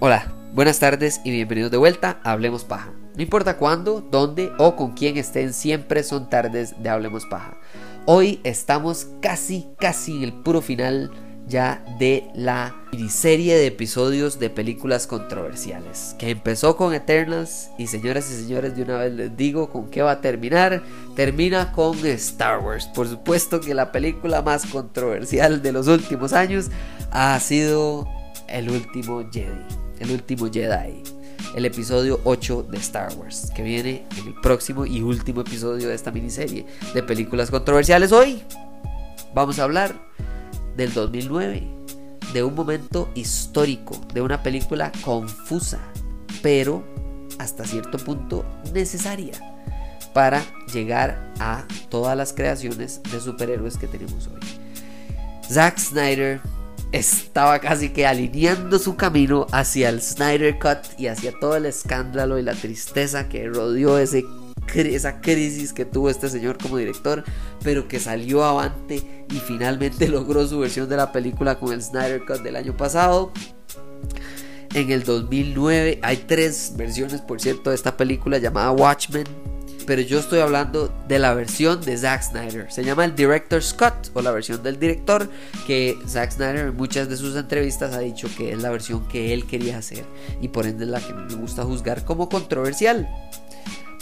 Hola, buenas tardes y bienvenidos de vuelta a Hablemos Paja. No importa cuándo, dónde o con quién estén, siempre son tardes de Hablemos Paja. Hoy estamos casi, casi en el puro final ya de la miniserie de episodios de películas controversiales que empezó con Eternals y señoras y señores de una vez les digo con qué va a terminar termina con Star Wars por supuesto que la película más controversial de los últimos años ha sido el último Jedi el último Jedi el episodio 8 de Star Wars, que viene en el próximo y último episodio de esta miniserie de películas controversiales. Hoy vamos a hablar del 2009, de un momento histórico, de una película confusa, pero hasta cierto punto necesaria para llegar a todas las creaciones de superhéroes que tenemos hoy. Zack Snyder estaba casi que alineando su camino hacia el Snyder Cut y hacia todo el escándalo y la tristeza que rodeó ese, esa crisis que tuvo este señor como director, pero que salió avante y finalmente logró su versión de la película con el Snyder Cut del año pasado. En el 2009 hay tres versiones, por cierto, de esta película llamada Watchmen pero yo estoy hablando de la versión de Zack Snyder. Se llama el Director Scott o la versión del director que Zack Snyder en muchas de sus entrevistas ha dicho que es la versión que él quería hacer y por ende es la que me gusta juzgar como controversial.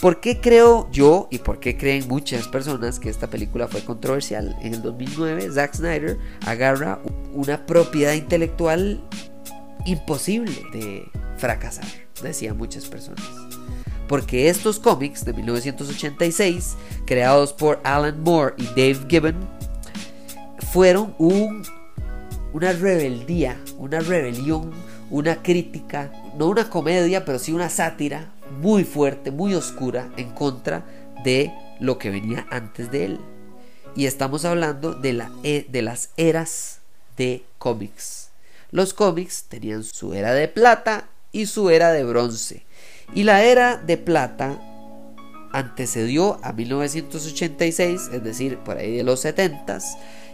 ¿Por qué creo yo y por qué creen muchas personas que esta película fue controversial? En el 2009 Zack Snyder agarra una propiedad intelectual imposible de fracasar, decían muchas personas porque estos cómics de 1986, creados por Alan Moore y Dave Gibbon, fueron un, una rebeldía, una rebelión, una crítica, no una comedia, pero sí una sátira muy fuerte, muy oscura en contra de lo que venía antes de él. Y estamos hablando de, la, e, de las eras de cómics. Los cómics tenían su era de plata y su era de bronce. Y la era de plata antecedió a 1986, es decir, por ahí de los 70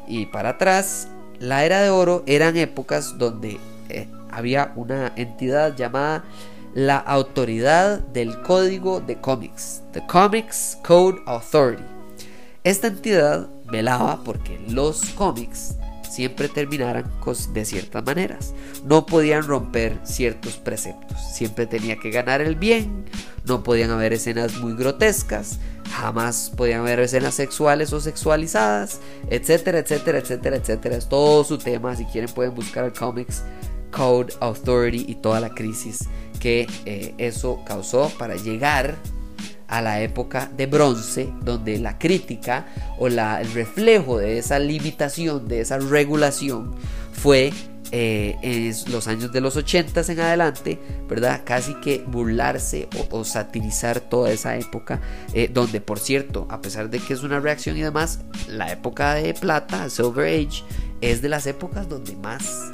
y para atrás. La era de oro eran épocas donde eh, había una entidad llamada la Autoridad del Código de Cómics, The Comics Code Authority. Esta entidad velaba porque los cómics siempre terminaran de ciertas maneras. No podían romper ciertos preceptos. Siempre tenía que ganar el bien. No podían haber escenas muy grotescas. Jamás podían haber escenas sexuales o sexualizadas. Etcétera, etcétera, etcétera, etcétera. Es todo su tema. Si quieren pueden buscar el Comics Code Authority y toda la crisis que eh, eso causó para llegar a la época de bronce, donde la crítica o la, el reflejo de esa limitación, de esa regulación, fue eh, en los años de los 80 en adelante, ¿verdad? Casi que burlarse o, satirizar toda esa época, eh, donde por cierto, a pesar de que es una reacción y demás, la época de plata, Silver Age, es de las épocas donde más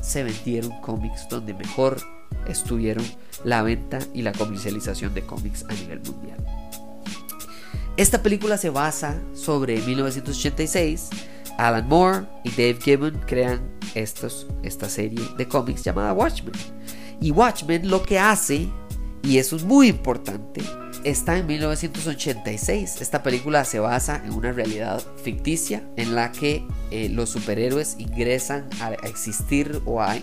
se vendieron cómics, donde mejor estuvieron la venta y la comercialización de cómics a nivel mundial. Esta película se basa sobre 1986. Alan Moore y Dave Gibbon crean estos, esta serie de cómics llamada Watchmen. Y Watchmen lo que hace, y eso es muy importante, está en 1986. Esta película se basa en una realidad ficticia en la que eh, los superhéroes ingresan a, existir o a,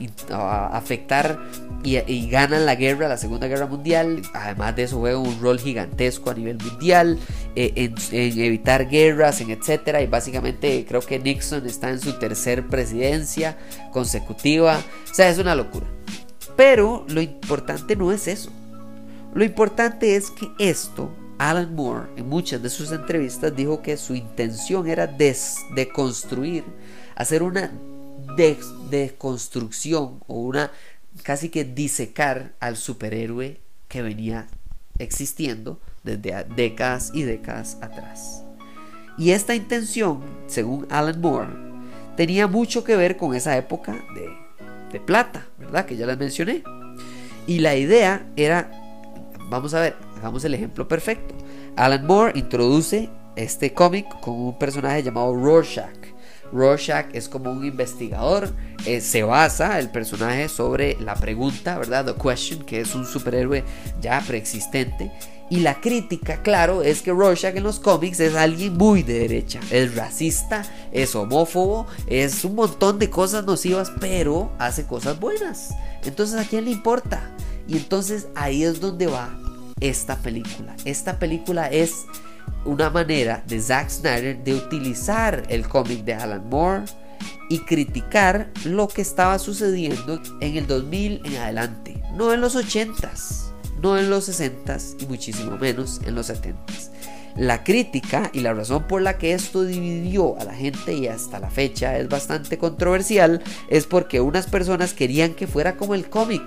afectar y, ganan la guerra, la Segunda Guerra Mundial. Además de eso juegan un rol gigantesco a nivel mundial eh, en, evitar guerras, en etcétera. Y básicamente creo que Nixon está en su tercer presidencia consecutiva. O sea, es una locura. Pero lo importante no es eso. Lo importante es que esto, Alan Moore en muchas de sus entrevistas dijo que su intención era deconstruir, hacer una deconstrucción o una casi que disecar al superhéroe que venía existiendo desde décadas y décadas atrás. Y esta intención, según Alan Moore, tenía mucho que ver con esa época de, de plata, ¿verdad? Que ya les mencioné. Y la idea era Vamos a ver, hagamos el ejemplo perfecto. Alan Moore introduce este cómic con un personaje llamado Rorschach. Rorschach es como un investigador, eh, se basa el personaje sobre la pregunta, ¿verdad? The Question, que es un superhéroe ya preexistente. Y la crítica, claro, es que Rorschach en los cómics es alguien muy de derecha. Es racista, es homófobo, es un montón de cosas nocivas, pero hace cosas buenas. Entonces, ¿a quién le importa? Y entonces ahí es donde va esta película. Esta película es una manera de Zack Snyder de utilizar el cómic de Alan Moore y criticar lo que estaba sucediendo en el 2000 en adelante, no en los 80s, no en los 60s y muchísimo menos en los 70s. La crítica y la razón por la que esto dividió a la gente y hasta la fecha es bastante controversial es porque unas personas querían que fuera como el cómic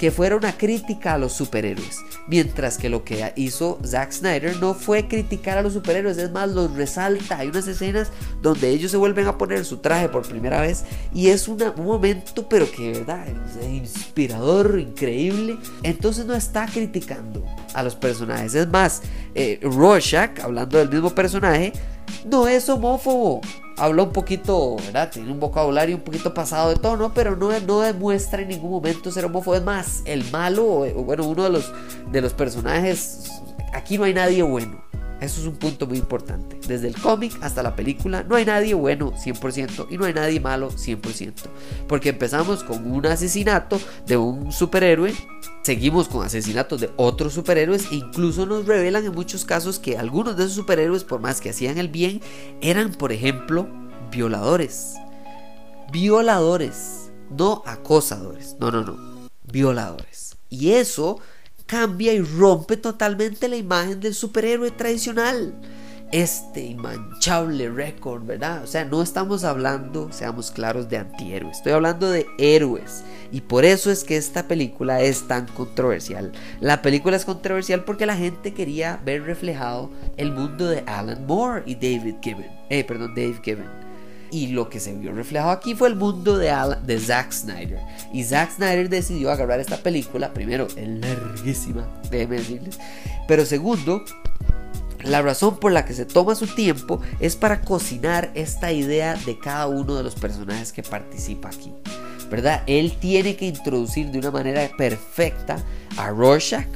que fuera una crítica a los superhéroes. Mientras que lo que hizo Zack Snyder no fue criticar a los superhéroes, es más, los resalta. Hay unas escenas donde ellos se vuelven a poner su traje por primera vez y es un momento, pero que verdad, es inspirador, increíble. Entonces no está criticando a los personajes. Es más, eh, Rorschach, hablando del mismo personaje, no es homófobo habla un poquito, ¿verdad? Tiene un vocabulario un poquito pasado de tono, pero no, no demuestra en ningún momento ser homófobo. Es más, el malo, o, bueno, uno de los, de los personajes, aquí no hay nadie bueno. Eso es un punto muy importante. Desde el cómic hasta la película, no hay nadie bueno 100% y no hay nadie malo 100%. Porque empezamos con un asesinato de un superhéroe, seguimos con asesinatos de otros superhéroes e incluso nos revelan en muchos casos que algunos de esos superhéroes, por más que hacían el bien, eran, por ejemplo, violadores. Violadores, no acosadores. No, no, no. Violadores. Y eso cambia y rompe totalmente la imagen del superhéroe tradicional. Este inmanchable récord, ¿verdad? O sea, no estamos hablando, seamos claros, de antihéroes, estoy hablando de héroes. Y por eso es que esta película es tan controversial. La película es controversial porque la gente quería ver reflejado el mundo de Alan Moore y David Gibbon. Eh, perdón, Dave Gibbon. Y lo que se vio reflejado aquí fue el mundo de, de Zack Snyder. Y Zack Snyder decidió agarrar esta película. Primero, es larguísima, déjenme decirles. Pero segundo, la razón por la que se toma su tiempo es para cocinar esta idea de cada uno de los personajes que participa aquí. ¿Verdad? Él tiene que introducir de una manera perfecta a Rorschach,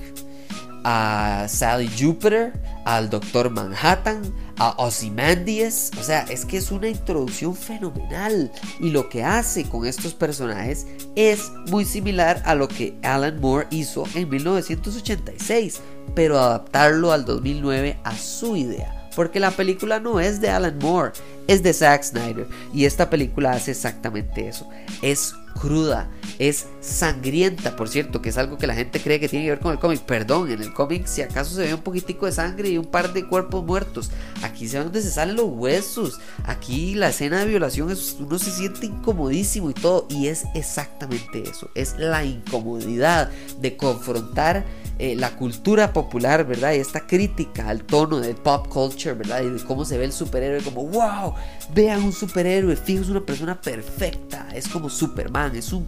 a Sally Jupiter, al Doctor Manhattan, a Ozymandias. O sea, es que es una introducción fenomenal. Y lo que hace con estos personajes es muy similar a lo que Alan Moore hizo en 1986, pero adaptarlo al 2009 a su idea. Porque la película no es de Alan Moore, es de Zack Snyder. Y esta película hace exactamente eso. Es cruda, es sangrienta, por cierto, que es algo que la gente cree que tiene que ver con el cómic. Perdón, en el cómic si acaso se ve un poquitico de sangre y un par de cuerpos muertos. Aquí se ve donde se salen los huesos. Aquí la escena de violación es, uno se siente incomodísimo y todo. Y es exactamente eso. Es la incomodidad de confrontar eh, la cultura popular, ¿verdad? Y esta crítica al tono del pop culture, ¿verdad? Y de cómo se ve el superhéroe como, wow, vean un superhéroe, fijo, es una persona perfecta, es como Superman, es un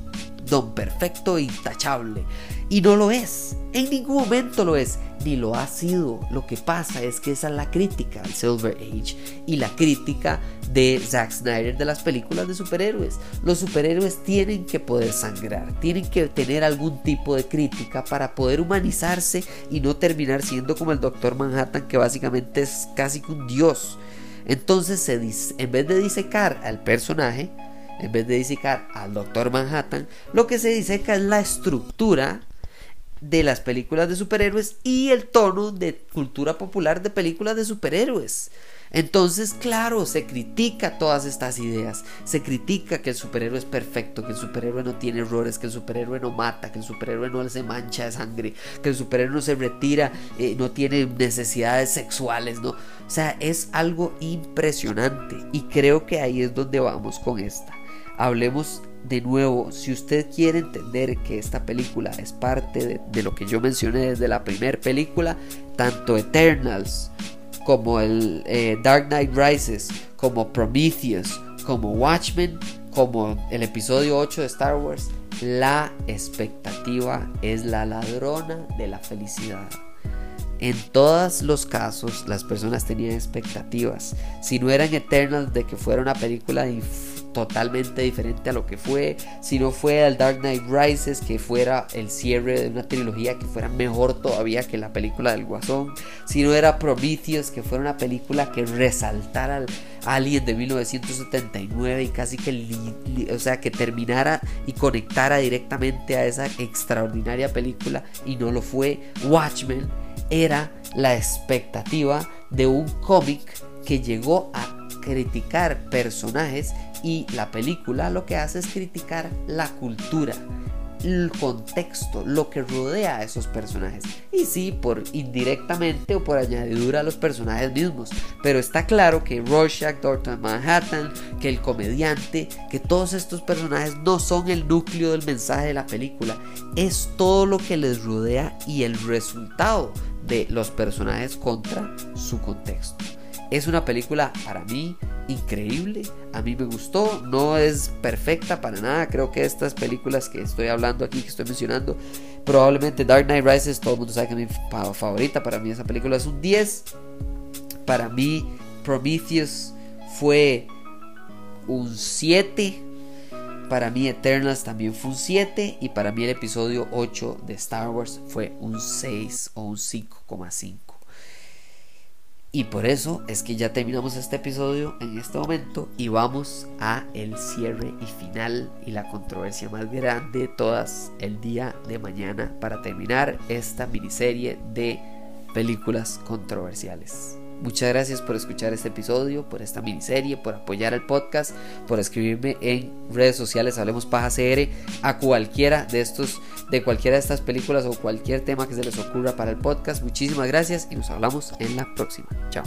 don perfecto e intachable. Y no lo es, en ningún momento lo es, ni lo ha sido. Lo que pasa es que esa es la crítica al Silver Age y la crítica de Zack Snyder de las películas de superhéroes. Los superhéroes tienen que poder sangrar, tienen que tener algún tipo de crítica para poder humanizarse y no terminar siendo como el Doctor Manhattan que básicamente es casi un dios. Entonces, se en vez de disecar al personaje, en vez de disecar al Doctor Manhattan, lo que se diseca es la estructura de las películas de superhéroes y el tono de cultura popular de películas de superhéroes. Entonces, claro, se critica todas estas ideas. Se critica que el superhéroe es perfecto, que el superhéroe no tiene errores, que el superhéroe no mata, que el superhéroe no se mancha de sangre, que el superhéroe no se retira, eh, no tiene necesidades sexuales, ¿no? O sea, es algo impresionante y creo que ahí es donde vamos con esta. Hablemos de nuevo, si usted quiere entender que esta película es parte de, lo que yo mencioné desde la primera película, tanto Eternals como el eh, Dark Knight Rises, como Prometheus, como Watchmen, como el episodio 8 de Star Wars, la expectativa es la ladrona de la felicidad. en todos los casos las personas tenían expectativas. Si no eran Eternals de que fuera una película totalmente diferente a lo que fue, si no fue el Dark Knight Rises que fuera el cierre de una trilogía que fuera mejor todavía que la película del Guasón, si no era Prometheus que fuera una película que resaltara al Alien de 1979 y casi que, o sea, que terminara y conectara directamente a esa extraordinaria película y no lo fue, Watchmen era la expectativa de un cómic que llegó a criticar personajes y la película lo que hace es criticar la cultura, el contexto, lo que rodea a esos personajes. Y sí, por indirectamente o por añadidura a los personajes mismos. Pero está claro que Rorschach, Doctor Manhattan, que el comediante, que todos estos personajes no son el núcleo del mensaje de la película. Es todo lo que les rodea y el resultado de los personajes contra su contexto. Es una película para mí increíble, a mí me gustó, no es perfecta para nada, creo que estas películas que estoy hablando aquí, que estoy mencionando, probablemente Dark Knight Rises, todo el mundo sabe que es mi favorita, para mí esa película es un 10, para mí Prometheus fue un 7, para mí Eternals también fue un 7 y para mí el episodio 8 de Star Wars fue un 6 o un 5,5. Y por eso es que ya terminamos este episodio en este momento y vamos a el cierre y final y la controversia más grande de todas el día de mañana para terminar esta miniserie de películas controversiales. Muchas gracias por escuchar este episodio, por esta miniserie, por apoyar el podcast, por escribirme en redes sociales Hablemos Paja CR a cualquiera de estos, de cualquiera de estas películas o cualquier tema que se les ocurra para el podcast. Muchísimas gracias y nos hablamos en la próxima. Chao.